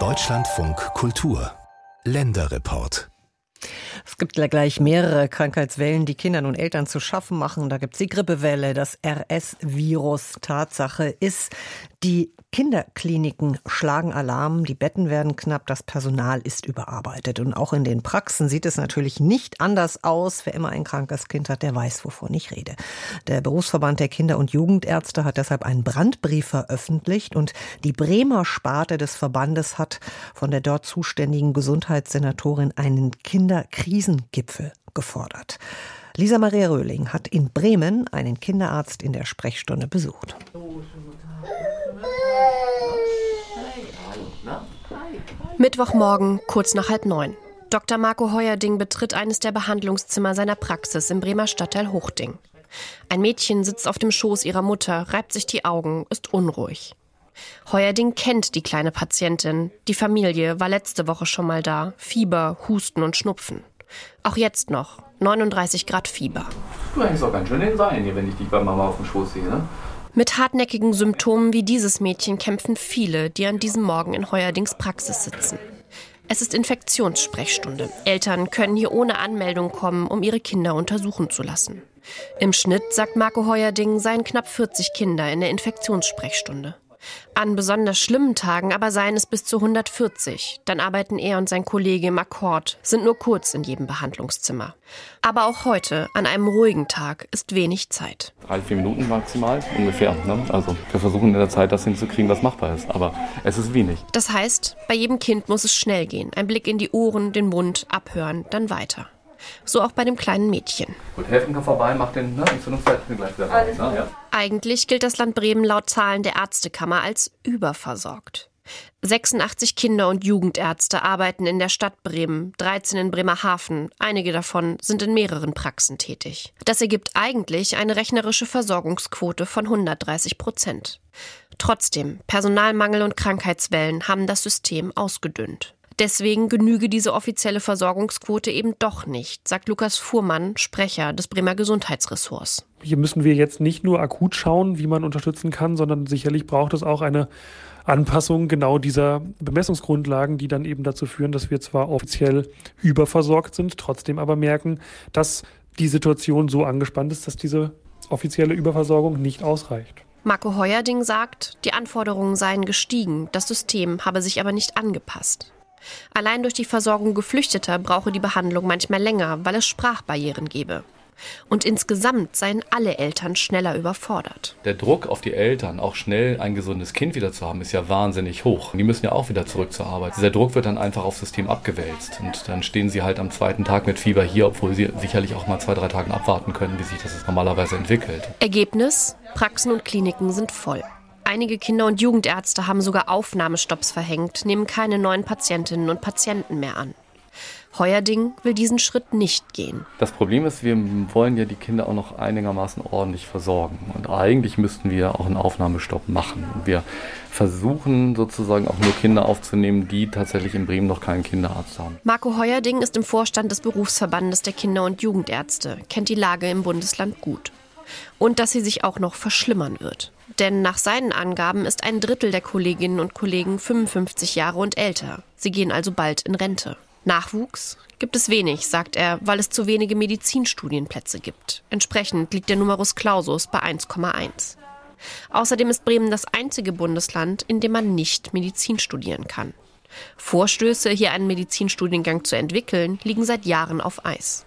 Deutschlandfunk Kultur Länderreport es gibt gleich mehrere Krankheitswellen, die Kindern und Eltern zu schaffen machen. Da gibt es die Grippewelle, das RS-Virus. Tatsache ist, die Kinderkliniken schlagen Alarm, die Betten werden knapp, das Personal ist überarbeitet. Und auch in den Praxen sieht es natürlich nicht anders aus. Wer immer ein krankes Kind hat, der weiß, wovon ich rede. Der Berufsverband der Kinder- und Jugendärzte hat deshalb einen Brandbrief veröffentlicht und die Bremer Sparte des Verbandes hat von der dort zuständigen Gesundheitssenatorin einen Kinderkrisengipfel gefordert. Lisa Maria Röhling hat in Bremen einen Kinderarzt in der Sprechstunde besucht. Mittwochmorgen, kurz nach halb neun. Dr. Marco Heuerding betritt eines der Behandlungszimmer seiner Praxis im Bremer Stadtteil Hochding. Ein Mädchen sitzt auf dem Schoß ihrer Mutter, reibt sich die Augen, ist unruhig. Heuerding kennt die kleine Patientin. Die Familie war letzte Woche schon mal da. Fieber, Husten und Schnupfen. Auch jetzt noch. 39 Grad Fieber. Du hängst auch ganz schön den Seilen hier, wenn ich dich bei Mama auf dem Schoß sehe, ne? Mit hartnäckigen Symptomen wie dieses Mädchen kämpfen viele, die an diesem Morgen in Heuerdings Praxis sitzen. Es ist Infektionssprechstunde. Eltern können hier ohne Anmeldung kommen, um ihre Kinder untersuchen zu lassen. Im Schnitt, sagt Marco Heuerding, seien knapp 40 Kinder in der Infektionssprechstunde. An besonders schlimmen Tagen aber seien es bis zu 140. Dann arbeiten er und sein Kollege im Akkord, sind nur kurz in jedem Behandlungszimmer. Aber auch heute, an einem ruhigen Tag, ist wenig Zeit. Drei, vier Minuten maximal ungefähr. Ne? Also wir versuchen in der Zeit das hinzukriegen, was machbar ist. Aber es ist wenig. Das heißt, bei jedem Kind muss es schnell gehen. Ein Blick in die Ohren, den Mund, abhören, dann weiter. So auch bei dem kleinen Mädchen. Gut, helfen kann vorbei, macht den ne, Entzündungszeichen gleich wieder rein. Ne? Ja. Eigentlich gilt das Land Bremen laut Zahlen der Ärztekammer als überversorgt. 86 Kinder- und Jugendärzte arbeiten in der Stadt Bremen, 13 in Bremerhaven. Einige davon sind in mehreren Praxen tätig. Das ergibt eigentlich eine rechnerische Versorgungsquote von 130 Prozent. Trotzdem, Personalmangel und Krankheitswellen haben das System ausgedünnt. Deswegen genüge diese offizielle Versorgungsquote eben doch nicht, sagt Lukas Fuhrmann, Sprecher des Bremer Gesundheitsressorts. Hier müssen wir jetzt nicht nur akut schauen, wie man unterstützen kann, sondern sicherlich braucht es auch eine Anpassung genau dieser Bemessungsgrundlagen, die dann eben dazu führen, dass wir zwar offiziell überversorgt sind, trotzdem aber merken, dass die Situation so angespannt ist, dass diese offizielle Überversorgung nicht ausreicht. Marco Heuerding sagt, die Anforderungen seien gestiegen, das System habe sich aber nicht angepasst. Allein durch die Versorgung Geflüchteter brauche die Behandlung manchmal länger, weil es Sprachbarrieren gebe. Und insgesamt seien alle Eltern schneller überfordert. Der Druck auf die Eltern, auch schnell ein gesundes Kind wieder zu haben, ist ja wahnsinnig hoch. Die müssen ja auch wieder zurück zur Arbeit. Dieser Druck wird dann einfach aufs System abgewälzt. Und dann stehen sie halt am zweiten Tag mit Fieber hier, obwohl sie sicherlich auch mal zwei, drei Tage abwarten können, wie sich das normalerweise entwickelt. Ergebnis? Praxen und Kliniken sind voll. Einige Kinder- und Jugendärzte haben sogar Aufnahmestopps verhängt, nehmen keine neuen Patientinnen und Patienten mehr an. Heuerding will diesen Schritt nicht gehen. Das Problem ist, wir wollen ja die Kinder auch noch einigermaßen ordentlich versorgen. Und eigentlich müssten wir auch einen Aufnahmestopp machen. Wir versuchen sozusagen auch nur Kinder aufzunehmen, die tatsächlich in Bremen noch keinen Kinderarzt haben. Marco Heuerding ist im Vorstand des Berufsverbandes der Kinder- und Jugendärzte, kennt die Lage im Bundesland gut. Und dass sie sich auch noch verschlimmern wird. Denn nach seinen Angaben ist ein Drittel der Kolleginnen und Kollegen 55 Jahre und älter. Sie gehen also bald in Rente. Nachwuchs gibt es wenig, sagt er, weil es zu wenige Medizinstudienplätze gibt. Entsprechend liegt der Numerus Clausus bei 1,1. Außerdem ist Bremen das einzige Bundesland, in dem man nicht Medizin studieren kann. Vorstöße, hier einen Medizinstudiengang zu entwickeln, liegen seit Jahren auf Eis.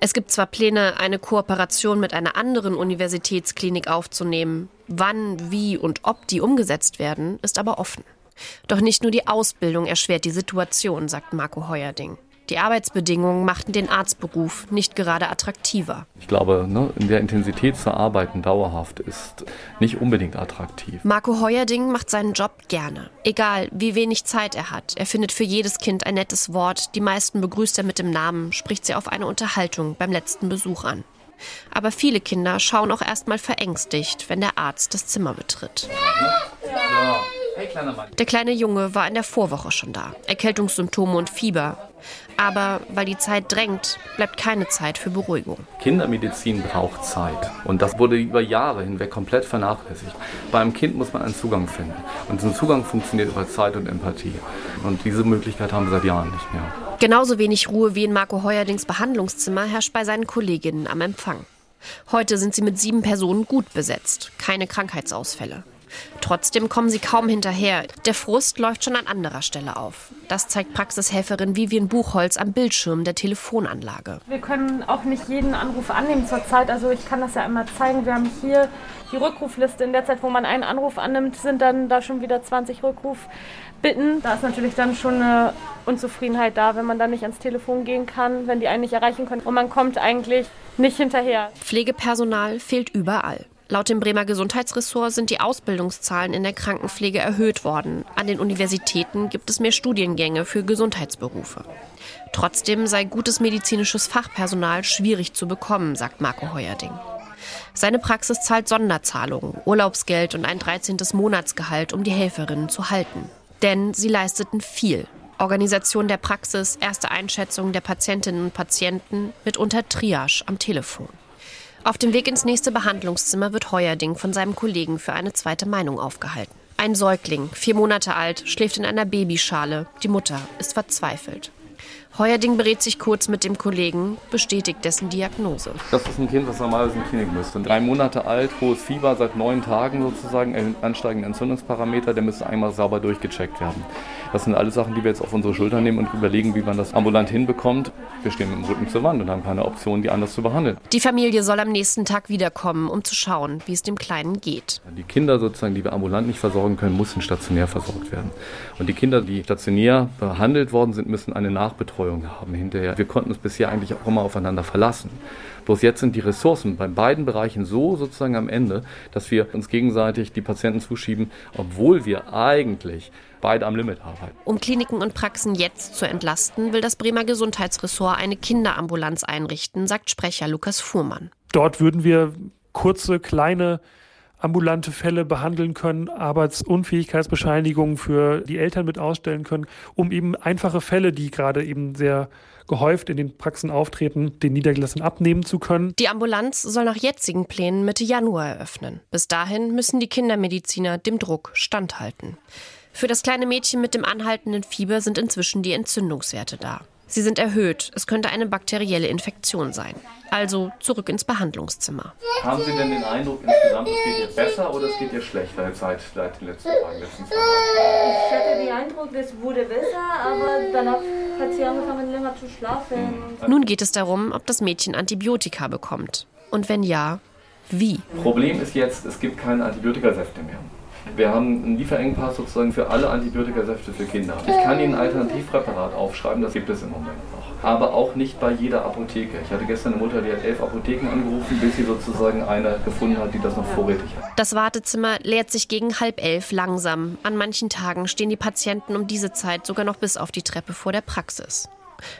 Es gibt zwar Pläne, eine Kooperation mit einer anderen Universitätsklinik aufzunehmen. Wann, wie und ob die umgesetzt werden, ist aber offen. Doch nicht nur die Ausbildung erschwert die Situation, sagt Marco Heuerding. Die Arbeitsbedingungen machten den Arztberuf nicht gerade attraktiver. Ich glaube, ne, in der Intensität zu arbeiten dauerhaft ist nicht unbedingt attraktiv. Marco Heuerding macht seinen Job gerne. Egal, wie wenig Zeit er hat. Er findet für jedes Kind ein nettes Wort. Die meisten begrüßt er mit dem Namen, spricht sie auf eine Unterhaltung beim letzten Besuch an. Aber viele Kinder schauen auch erstmal verängstigt, wenn der Arzt das Zimmer betritt. Ja. Hey, Der kleine Junge war in der Vorwoche schon da. Erkältungssymptome und Fieber. Aber weil die Zeit drängt, bleibt keine Zeit für Beruhigung. Kindermedizin braucht Zeit. Und das wurde über Jahre hinweg komplett vernachlässigt. Beim Kind muss man einen Zugang finden. Und diesen Zugang funktioniert über Zeit und Empathie. Und diese Möglichkeit haben wir seit Jahren nicht mehr. Genauso wenig Ruhe wie in Marco Heuerdings Behandlungszimmer herrscht bei seinen Kolleginnen am Empfang. Heute sind sie mit sieben Personen gut besetzt, keine Krankheitsausfälle. Trotzdem kommen sie kaum hinterher. Der Frust läuft schon an anderer Stelle auf. Das zeigt Praxishelferin Vivian Buchholz am Bildschirm der Telefonanlage. Wir können auch nicht jeden Anruf annehmen zurzeit. Also ich kann das ja einmal zeigen. Wir haben hier die Rückrufliste. In der Zeit, wo man einen Anruf annimmt, sind dann da schon wieder 20 Rückrufbitten. Da ist natürlich dann schon eine Unzufriedenheit da, wenn man dann nicht ans Telefon gehen kann, wenn die einen nicht erreichen können. Und man kommt eigentlich nicht hinterher. Pflegepersonal fehlt überall. Laut dem Bremer Gesundheitsressort sind die Ausbildungszahlen in der Krankenpflege erhöht worden. An den Universitäten gibt es mehr Studiengänge für Gesundheitsberufe. Trotzdem sei gutes medizinisches Fachpersonal schwierig zu bekommen, sagt Marco Heuerding. Seine Praxis zahlt Sonderzahlungen, Urlaubsgeld und ein 13. Monatsgehalt, um die Helferinnen zu halten. Denn sie leisteten viel. Organisation der Praxis, erste Einschätzung der Patientinnen und Patienten, mitunter Triage am Telefon. Auf dem Weg ins nächste Behandlungszimmer wird Heuerding von seinem Kollegen für eine zweite Meinung aufgehalten. Ein Säugling, vier Monate alt, schläft in einer Babyschale. Die Mutter ist verzweifelt. Heuerding berät sich kurz mit dem Kollegen, bestätigt dessen Diagnose. Das ist ein Kind, das normalerweise in die Klinik müsste. Drei Monate alt, hohes Fieber, seit neun Tagen sozusagen, ansteigende Entzündungsparameter, der müsste einmal sauber durchgecheckt werden. Das sind alles Sachen, die wir jetzt auf unsere Schulter nehmen und überlegen, wie man das ambulant hinbekommt. Wir stehen mit dem Rücken zur Wand und haben keine Option, die anders zu behandeln. Die Familie soll am nächsten Tag wiederkommen, um zu schauen, wie es dem Kleinen geht. Die Kinder sozusagen, die wir ambulant nicht versorgen können, müssen stationär versorgt werden. Und die Kinder, die stationär behandelt worden sind, müssen eine Nachbetreuung haben hinterher. Wir konnten uns bisher eigentlich auch immer aufeinander verlassen. Bloß jetzt sind die Ressourcen bei beiden Bereichen so sozusagen am Ende, dass wir uns gegenseitig die Patienten zuschieben, obwohl wir eigentlich beide am Limit arbeiten. Um Kliniken und Praxen jetzt zu entlasten, will das Bremer Gesundheitsressort eine Kinderambulanz einrichten, sagt Sprecher Lukas Fuhrmann. Dort würden wir kurze, kleine ambulante Fälle behandeln können, Arbeitsunfähigkeitsbescheinigungen für die Eltern mit ausstellen können, um eben einfache Fälle, die gerade eben sehr gehäuft in den Praxen auftreten, den Niedergelassenen abnehmen zu können. Die Ambulanz soll nach jetzigen Plänen Mitte Januar eröffnen. Bis dahin müssen die Kindermediziner dem Druck standhalten. Für das kleine Mädchen mit dem anhaltenden Fieber sind inzwischen die Entzündungswerte da. Sie sind erhöht. Es könnte eine bakterielle Infektion sein. Also zurück ins Behandlungszimmer. Haben Sie denn den Eindruck insgesamt, es geht ihr besser oder es geht ihr schlechter seit, seit den letzten Tagen, letzten Ich hatte den Eindruck, es wurde besser, aber danach hat sie angefangen länger zu schlafen. Nun geht es darum, ob das Mädchen Antibiotika bekommt. Und wenn ja, wie? Problem ist jetzt, es gibt keine Antibiotikasäfte mehr. Wir haben einen Lieferengpass sozusagen für alle Antibiotikasäfte für Kinder. Ich kann Ihnen ein Alternativpräparat aufschreiben, das gibt es im Moment noch. Aber auch nicht bei jeder Apotheke. Ich hatte gestern eine Mutter, die hat elf Apotheken angerufen, bis sie sozusagen eine gefunden hat, die das noch vorrätig hat. Das Wartezimmer leert sich gegen halb elf langsam. An manchen Tagen stehen die Patienten um diese Zeit sogar noch bis auf die Treppe vor der Praxis.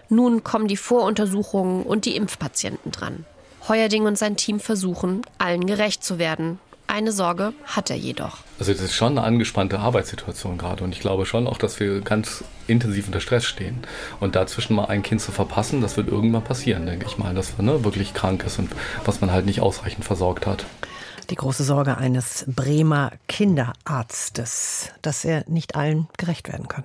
Nun kommen die Voruntersuchungen und die Impfpatienten dran. Heuerding und sein Team versuchen, allen gerecht zu werden. Eine Sorge hat er jedoch. Also das ist schon eine angespannte Arbeitssituation gerade und ich glaube schon auch, dass wir ganz intensiv unter Stress stehen. Und dazwischen mal ein Kind zu verpassen, das wird irgendwann passieren, denke ich mal, dass man ne, wirklich krank ist und was man halt nicht ausreichend versorgt hat. Die große Sorge eines Bremer Kinderarztes, dass er nicht allen gerecht werden kann.